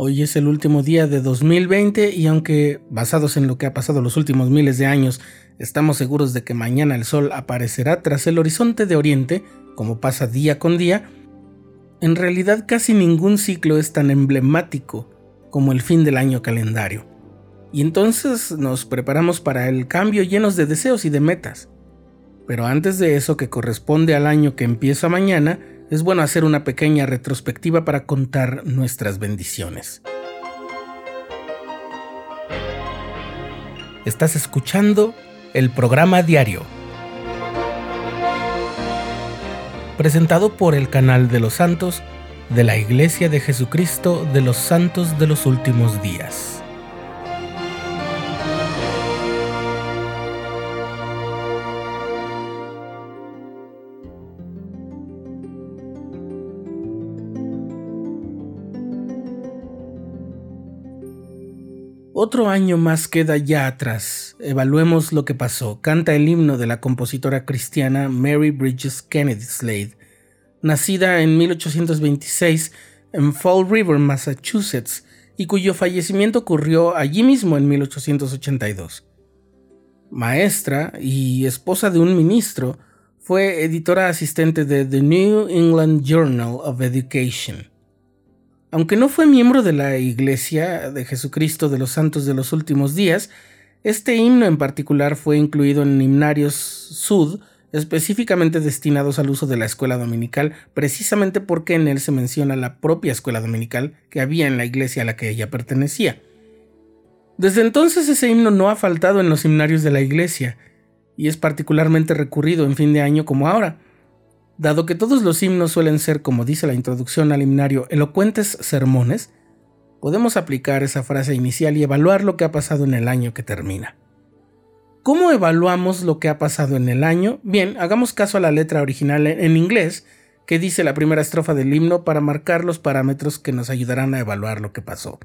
Hoy es el último día de 2020 y aunque, basados en lo que ha pasado los últimos miles de años, estamos seguros de que mañana el sol aparecerá tras el horizonte de Oriente, como pasa día con día, en realidad casi ningún ciclo es tan emblemático como el fin del año calendario. Y entonces nos preparamos para el cambio llenos de deseos y de metas. Pero antes de eso que corresponde al año que empieza mañana, es bueno hacer una pequeña retrospectiva para contar nuestras bendiciones. Estás escuchando el programa diario, presentado por el canal de los santos de la Iglesia de Jesucristo de los Santos de los Últimos Días. Otro año más queda ya atrás. Evaluemos lo que pasó. Canta el himno de la compositora cristiana Mary Bridges Kennedy Slade, nacida en 1826 en Fall River, Massachusetts, y cuyo fallecimiento ocurrió allí mismo en 1882. Maestra y esposa de un ministro, fue editora asistente de The New England Journal of Education. Aunque no fue miembro de la Iglesia de Jesucristo de los Santos de los Últimos Días, este himno en particular fue incluido en himnarios sud específicamente destinados al uso de la escuela dominical, precisamente porque en él se menciona la propia escuela dominical que había en la iglesia a la que ella pertenecía. Desde entonces ese himno no ha faltado en los himnarios de la iglesia, y es particularmente recurrido en fin de año como ahora. Dado que todos los himnos suelen ser, como dice la introducción al himnario, elocuentes sermones, podemos aplicar esa frase inicial y evaluar lo que ha pasado en el año que termina. ¿Cómo evaluamos lo que ha pasado en el año? Bien, hagamos caso a la letra original en inglés que dice la primera estrofa del himno para marcar los parámetros que nos ayudarán a evaluar lo que pasó.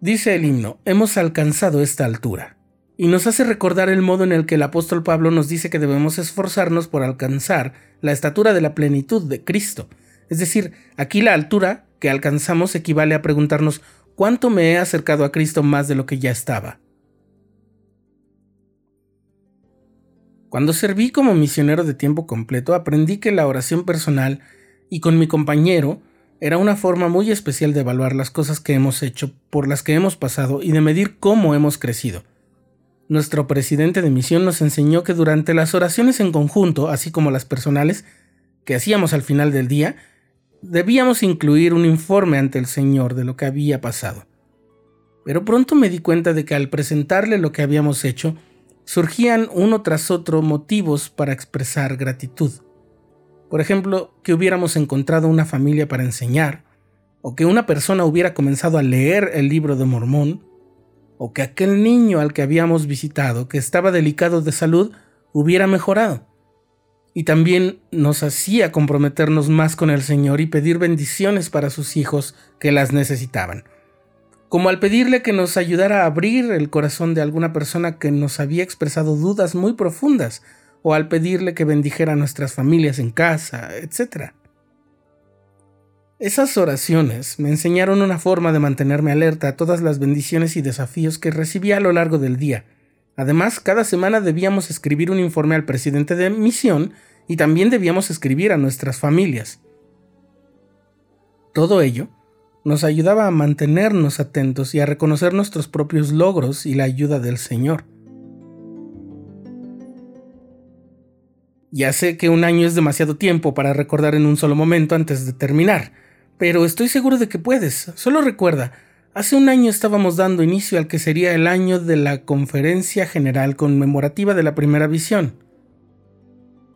Dice el himno, hemos alcanzado esta altura y nos hace recordar el modo en el que el apóstol Pablo nos dice que debemos esforzarnos por alcanzar la estatura de la plenitud de Cristo. Es decir, aquí la altura que alcanzamos equivale a preguntarnos cuánto me he acercado a Cristo más de lo que ya estaba. Cuando serví como misionero de tiempo completo, aprendí que la oración personal y con mi compañero era una forma muy especial de evaluar las cosas que hemos hecho, por las que hemos pasado y de medir cómo hemos crecido. Nuestro presidente de misión nos enseñó que durante las oraciones en conjunto, así como las personales, que hacíamos al final del día, debíamos incluir un informe ante el Señor de lo que había pasado. Pero pronto me di cuenta de que al presentarle lo que habíamos hecho, surgían uno tras otro motivos para expresar gratitud. Por ejemplo, que hubiéramos encontrado una familia para enseñar, o que una persona hubiera comenzado a leer el libro de Mormón, o que aquel niño al que habíamos visitado, que estaba delicado de salud, hubiera mejorado. Y también nos hacía comprometernos más con el Señor y pedir bendiciones para sus hijos que las necesitaban. Como al pedirle que nos ayudara a abrir el corazón de alguna persona que nos había expresado dudas muy profundas, o al pedirle que bendijera a nuestras familias en casa, etc. Esas oraciones me enseñaron una forma de mantenerme alerta a todas las bendiciones y desafíos que recibía a lo largo del día. Además, cada semana debíamos escribir un informe al presidente de misión y también debíamos escribir a nuestras familias. Todo ello nos ayudaba a mantenernos atentos y a reconocer nuestros propios logros y la ayuda del Señor. Ya sé que un año es demasiado tiempo para recordar en un solo momento antes de terminar, pero estoy seguro de que puedes. Solo recuerda, hace un año estábamos dando inicio al que sería el año de la Conferencia General Conmemorativa de la Primera Visión.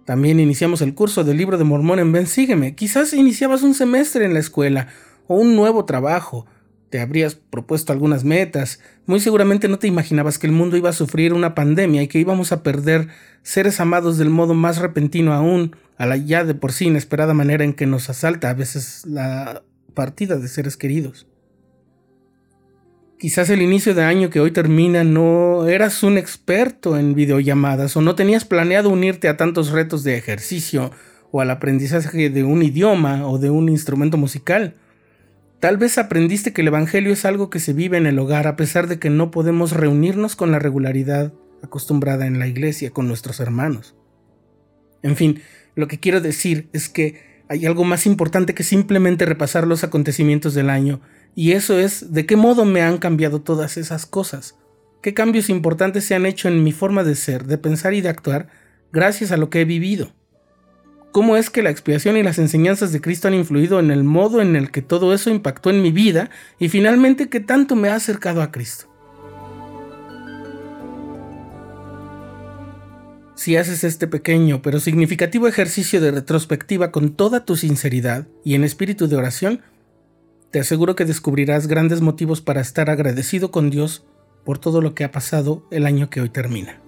También iniciamos el curso del libro de Mormón en Ven Sígueme. Quizás iniciabas un semestre en la escuela o un nuevo trabajo. Te habrías propuesto algunas metas. Muy seguramente no te imaginabas que el mundo iba a sufrir una pandemia y que íbamos a perder seres amados del modo más repentino aún a la ya de por sí inesperada manera en que nos asalta a veces la partida de seres queridos. Quizás el inicio de año que hoy termina no eras un experto en videollamadas o no tenías planeado unirte a tantos retos de ejercicio o al aprendizaje de un idioma o de un instrumento musical. Tal vez aprendiste que el Evangelio es algo que se vive en el hogar a pesar de que no podemos reunirnos con la regularidad acostumbrada en la iglesia con nuestros hermanos. En fin, lo que quiero decir es que hay algo más importante que simplemente repasar los acontecimientos del año, y eso es de qué modo me han cambiado todas esas cosas, qué cambios importantes se han hecho en mi forma de ser, de pensar y de actuar gracias a lo que he vivido cómo es que la expiación y las enseñanzas de Cristo han influido en el modo en el que todo eso impactó en mi vida y finalmente qué tanto me ha acercado a Cristo. Si haces este pequeño pero significativo ejercicio de retrospectiva con toda tu sinceridad y en espíritu de oración, te aseguro que descubrirás grandes motivos para estar agradecido con Dios por todo lo que ha pasado el año que hoy termina.